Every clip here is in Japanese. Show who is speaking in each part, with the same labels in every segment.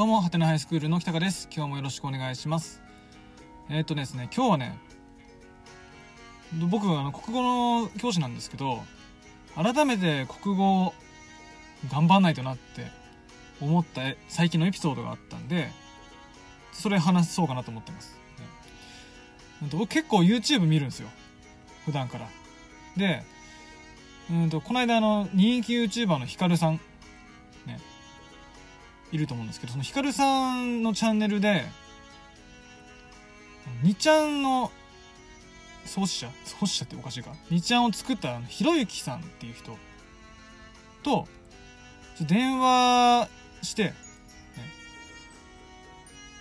Speaker 1: どうも、はてなハイスクールの北川です。今日もよろしくお願いします。えーっとですね、今日はね、僕はあの国語の教師なんですけど、改めて国語頑張んないとなって思った最近のエピソードがあったんで、それ話そうかなと思ってます。ね僕結構 YouTube 見るんですよ。普段から。で、うんと、この間あの、人気 YouTuber のヒカルさん、いると思うんですけど、そのヒカルさんのチャンネルで、2ちゃんの創始者創始者っておかしいか。2ちゃんを作ったあのひろゆきさんっていう人と、電話して、ね、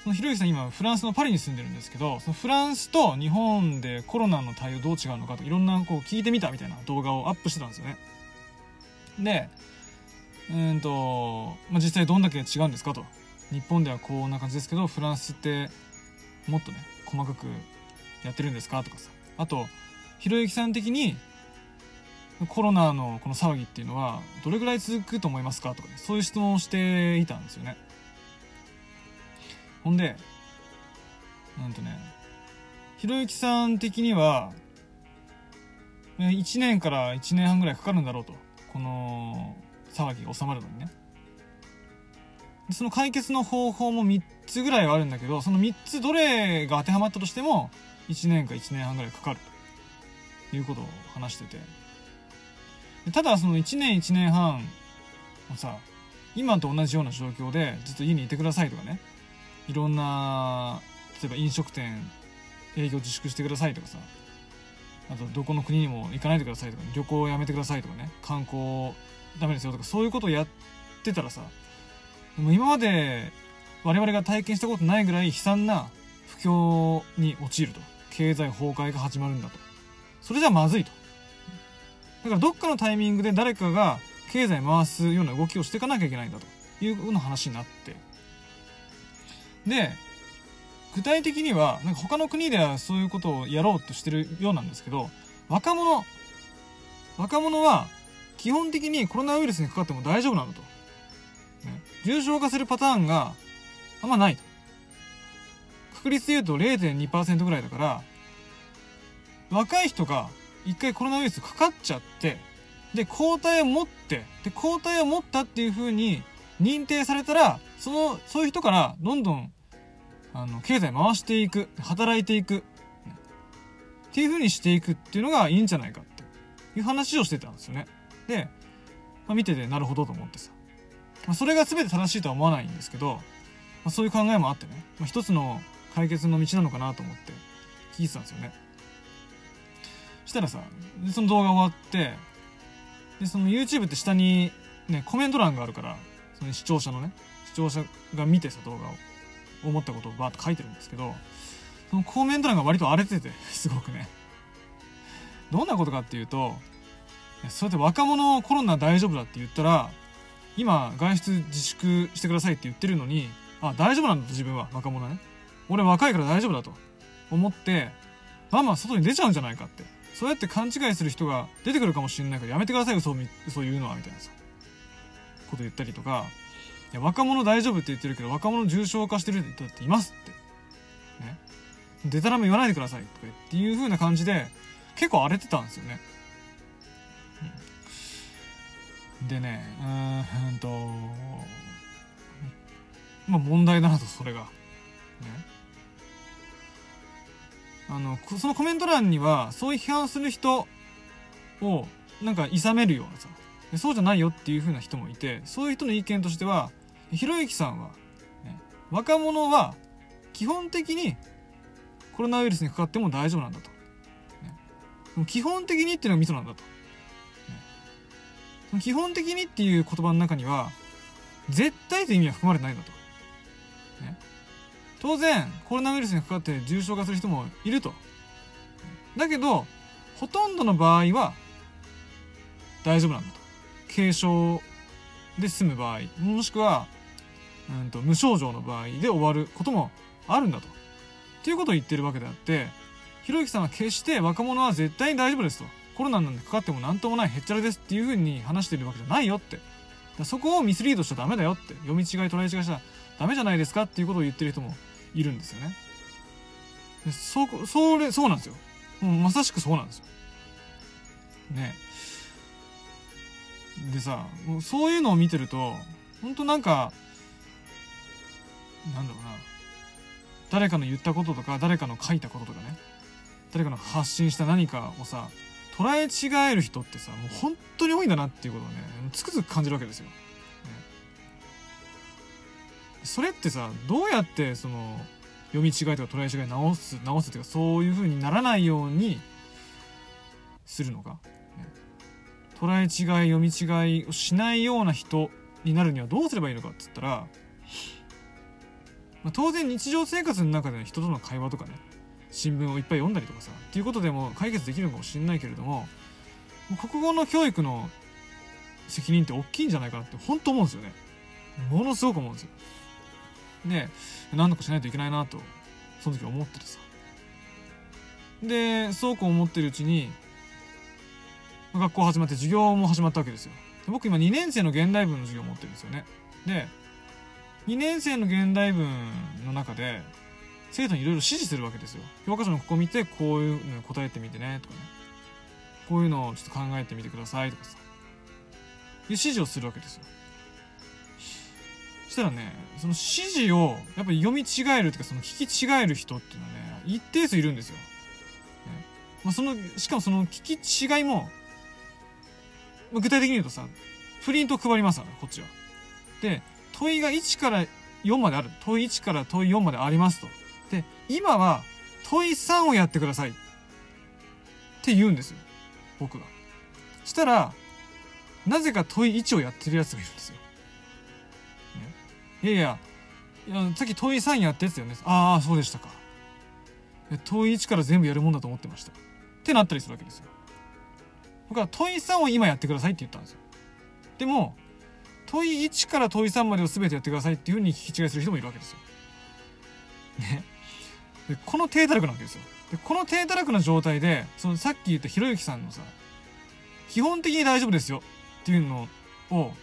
Speaker 1: そのひろゆきさん今フランスのパリに住んでるんですけど、そのフランスと日本でコロナの対応どう違うのかといろんなこう聞いてみたみたいな動画をアップしてたんですよね。で、うんと、まあ、実際どんだけ違うんですかと。日本ではこんな感じですけど、フランスってもっとね、細かくやってるんですかとかさ。あと、ひろゆきさん的にコロナのこの騒ぎっていうのはどれぐらい続くと思いますかとかね、そういう質問をしていたんですよね。ほんで、なんとね、ひろゆきさん的には、1年から1年半ぐらいかかるんだろうと。この騒ぎが収まるのにね。その解決の方法も3つぐらいはあるんだけど、その3つどれが当てはまったとしても、1年か1年半ぐらいかかると。いうことを話してて。ただその1年1年半をさ、今と同じような状況でずっと家にいてくださいとかね、いろんな、例えば飲食店営業自粛してくださいとかさ、あとどこの国にも行かないでくださいとか、ね、旅行をやめてくださいとかね、観光ダメですよとか、そういうことをやってたらさ、も今まで我々が体験したことないぐらい悲惨な不況に陥ると。経済崩壊が始まるんだと。それじゃまずいと。だからどっかのタイミングで誰かが経済回すような動きをしていかなきゃいけないんだというような話になって。で、具体的には、なんか他の国ではそういうことをやろうとしてるようなんですけど、若者、若者は基本的にコロナウイルスにかかっても大丈夫なのと。ね、重症化するパターンがあんまないと。確率で言うと0.2%ぐらいだから、若い人が一回コロナウイルスかかっちゃって、で、抗体を持って、で、抗体を持ったっていう風に認定されたら、その、そういう人からどんどん、あの、経済回していく、働いていく、っていう風にしていくっていうのがいいんじゃないかっていう話をしてたんですよね。で、まあ、見ててなるほどと思ってさ。まあ、それが全て正しいとは思わないんですけど、まあ、そういう考えもあってね、まあ、一つの解決の道なのかなと思って聞いてたんですよね。したらさ、その動画終わって、で、その YouTube って下にね、コメント欄があるから、その視聴者のね、視聴者が見てさ、動画を、思ったことをバーッと書いてるんですけど、そのコメント欄が割と荒れてて、すごくね。どんなことかっていうと、そうやって若者コロナ大丈夫だって言ったら、今外出自粛してくださいって言ってるのに、あ、大丈夫なんだと自分は、若者ね。俺若いから大丈夫だと。思って、まあまあ外に出ちゃうんじゃないかって。そうやって勘違いする人が出てくるかもしれないからやめてください嘘を嘘言うのはみたいなさこと言ったりとか。いや若者大丈夫って言ってるけど若者重症化してる人だっていますって。ね。でたらめ言わないでくださいとかっていう風な感じで結構荒れてたんですよね、でねうーんとまあ問題だなとそれがねあの、そのコメント欄には、そういう批判する人を、なんか、諌めるようなさ、そうじゃないよっていう風な人もいて、そういう人の意見としては、ひろゆきさんは、ね、若者は、基本的に、コロナウイルスにかかっても大丈夫なんだと。ね、基本的にっていうのがミソなんだと。基本的にっていう言葉の中には、絶対という意味は含まれてないんだと。ね当然、コロナウイルスにかかって重症化する人もいると。だけど、ほとんどの場合は、大丈夫なんだと。軽症で済む場合、もしくは、うんと、無症状の場合で終わることもあるんだと。っていうことを言ってるわけであって、ひろゆきさんは決して若者は絶対に大丈夫ですと。コロナなんでかかってもなんともないへっちゃらですっていうふうに話してるわけじゃないよって。だ。そこをミスリードしちゃダメだよって。読み違い、捉え違いしちゃダメじゃないですかっていうことを言ってる人もいるんですよね。でそこそれそうなんですよ。もうまさしくそうなんですよ。ね。でさもうそういうのを見てると本当なんかなんだろうな。誰かの言ったこととか誰かの書いたこととかね。誰かの発信した何かをさ捉え違える人ってさもう本当に多いんだなっていうことをねつくづく感じるわけですよ。ね、それってさどうやってその読み違いとか捉え違い直す直すっていうかそういう風にならないようにするのか、ね、捉え違い読み違いをしないような人になるにはどうすればいいのかっつったら、まあ、当然日常生活の中での人との会話とかね。新聞をいっぱい読んだりとかさっていうことでも解決できるのかもしれないけれども国語の教育の責任って大きいんじゃないかなって本当思うんですよね。ものすごく思うんですよ。で何とかしないといけないなとその時思っててさ。でそうこう思ってるうちに学校始まって授業も始まったわけですよ。僕今2年生の現代文の授業を持ってるんですよね。で2年生の現代文の中で生徒にいろいろ指示するわけですよ。教科書のここ見てこういうの答えてみてねとかね。こういうのをちょっと考えてみてくださいとかさ。いう指示をするわけですよ。そしたらねその指示をやっぱり読み違えるっていうかその聞き違える人っていうのはね一定数いるんですよ、ね。まあ、そのしかもその聞き違いも具体的に言うとさプリントを配りますからこっちは。で問いが1から4まである。問い1から問い4までありますと。今は問い3をやってください。って言うんですよ。僕がしたらなぜか問い1をやってるやつがいるんですよ、ね、いやいやいやさっき問い3やってってよね。ああそうでしたか。問い1から全部やるもんだと思ってました。ってなったりするわけですよ。僕は問い3を今やってくださいって言ったんですよ。でも問い1から問い3までを全てやってくださいっていうふうに聞き違いする人もいるわけですよ。ね。でこの低たらくなわけですよ。でこの低たらくな状態でそのさっき言ったひろゆきさんのさ基本的に大丈夫ですよ。っていうのを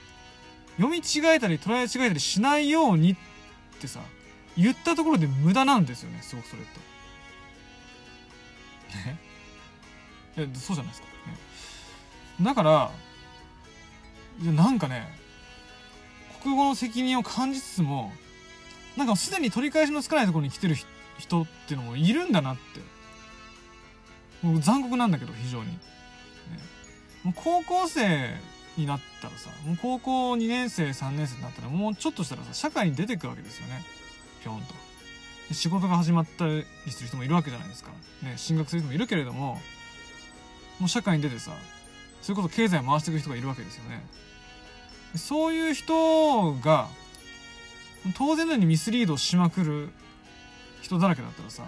Speaker 1: 読み違えたり捉え違えたりしないようにってさ言ったところで無駄なんですよね。すごくそれって。ね。そうじゃないですか。ね、だからいやなんかね国語の責任を感じつつもなんかすでに取り返しのつかないところに来てる人人っていうのもいるんだなって。もう残酷なんだけど非常に、ね、もう高校生になったらさもう高校2年生3年生になったらもうちょっとしたらさ社会に出てくるわけですよね。ぴょんと。仕事が始まったりする人もいるわけじゃないですか、ね、進学する人もいるけれどももう社会に出てさそれこそ経済回していく人がいるわけですよね。そういう人が当然のようにミスリードしまくる人だらけだったらさ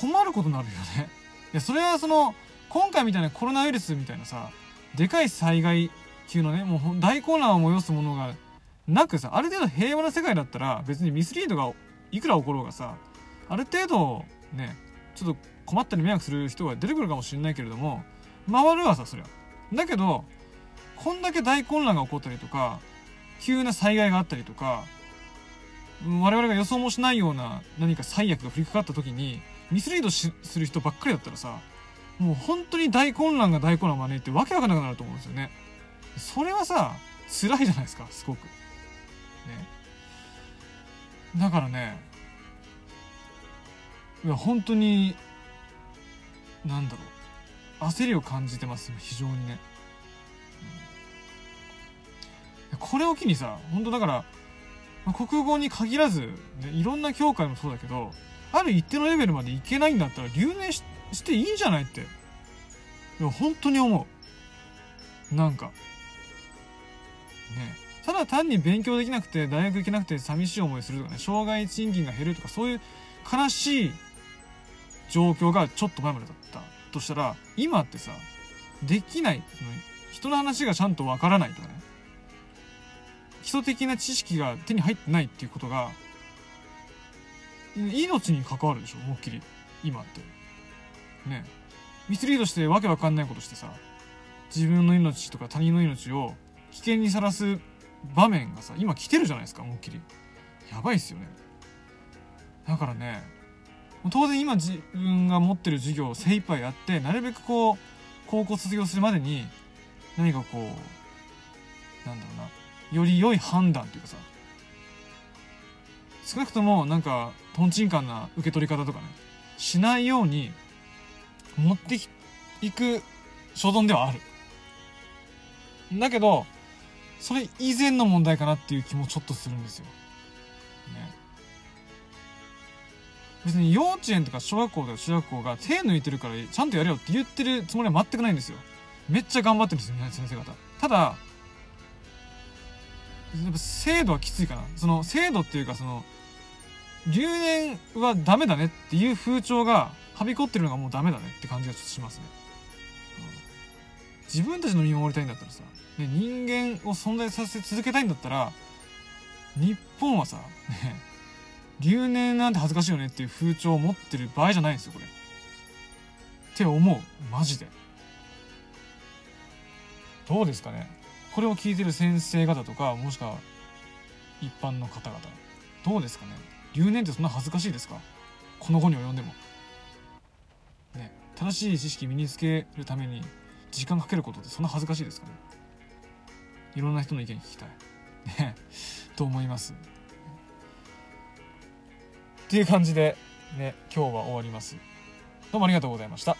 Speaker 1: 困ることになるよね。いやそれはその今回みたいなコロナウイルスみたいなさでかい災害級のねもう大混乱を催すものがなくさある程度平和な世界だったら別にミスリードがいくら起ころうがさある程度ねちょっと困ったり迷惑する人が出てくるかもしれないけれども回るわさそりゃ。だけどこんだけ大混乱が起こったりとか急な災害があったりとか我々が予想もしないような何か最悪が降りかかった時にミスリードする人ばっかりだったらさもう本当に大混乱が大混乱を招いてわけわかんなくなると思うんですよね。それはさ辛いじゃないですかすごく。ね。だからねいや本当になんだろう。焦りを感じてます非常にね、うん、これを機にさ本当だからまあ、国語に限らず、ね、いろんな教科もそうだけどある一定のレベルまでいけないんだったら留年していいんじゃないっていや本当に思う。なんか。ね。ただ単に勉強できなくて大学行けなくて寂しい思いするとかね障害賃金が減るとかそういう悲しい状況がちょっと前までだったとしたら今ってさできない。その人の話がちゃんとわからないとかね。礎的な知識が手に入ってないっていうことが命に関わるでしょ思いっきり。今って。ね。ミスリードしてわけわかんないことしてさ自分の命とか他人の命を危険にさらす場面がさ今来てるじゃないですか思いっきり。やばいっすよね。だからね当然今自分が持ってる授業を精一杯やってなるべくこう高校卒業するまでに何かこうなんだろうなより良い判断っていうかさ少なくともなんかとんちんかんな受け取り方とかねしないように持っていく所存ではあるだけどそれ以前の問題かなっていう気もちょっとするんですよ。ね。別に幼稚園とか小学校とか中学校が手抜いてるからちゃんとやれよって言ってるつもりは全くないんですよ。めっちゃ頑張ってるんですよ、ね、先生方。ただ、やっぱ制度はきついかな。その制度っていうかその、留年はダメだねっていう風潮がはびこってるのがもうダメだねって感じがちょっとしますね。自分たちの身を守りたいんだったらさ、ね、人間を存在させ続けたいんだったら、日本はさ、ね、留年なんて恥ずかしいよねっていう風潮を持ってる場合じゃないんですよ、これ。って思う。マジで。どうですかねこれを聞いてる先生方とか、もしくは一般の方々。どうですかね？留年ってそんな恥ずかしいですか？この後に及んでも。ね、正しい知識身につけるために時間かけることってそんな恥ずかしいですかね？いろんな人の意見聞きたい。ね、と思います。っていう感じで、ね、今日は終わります。どうもありがとうございました。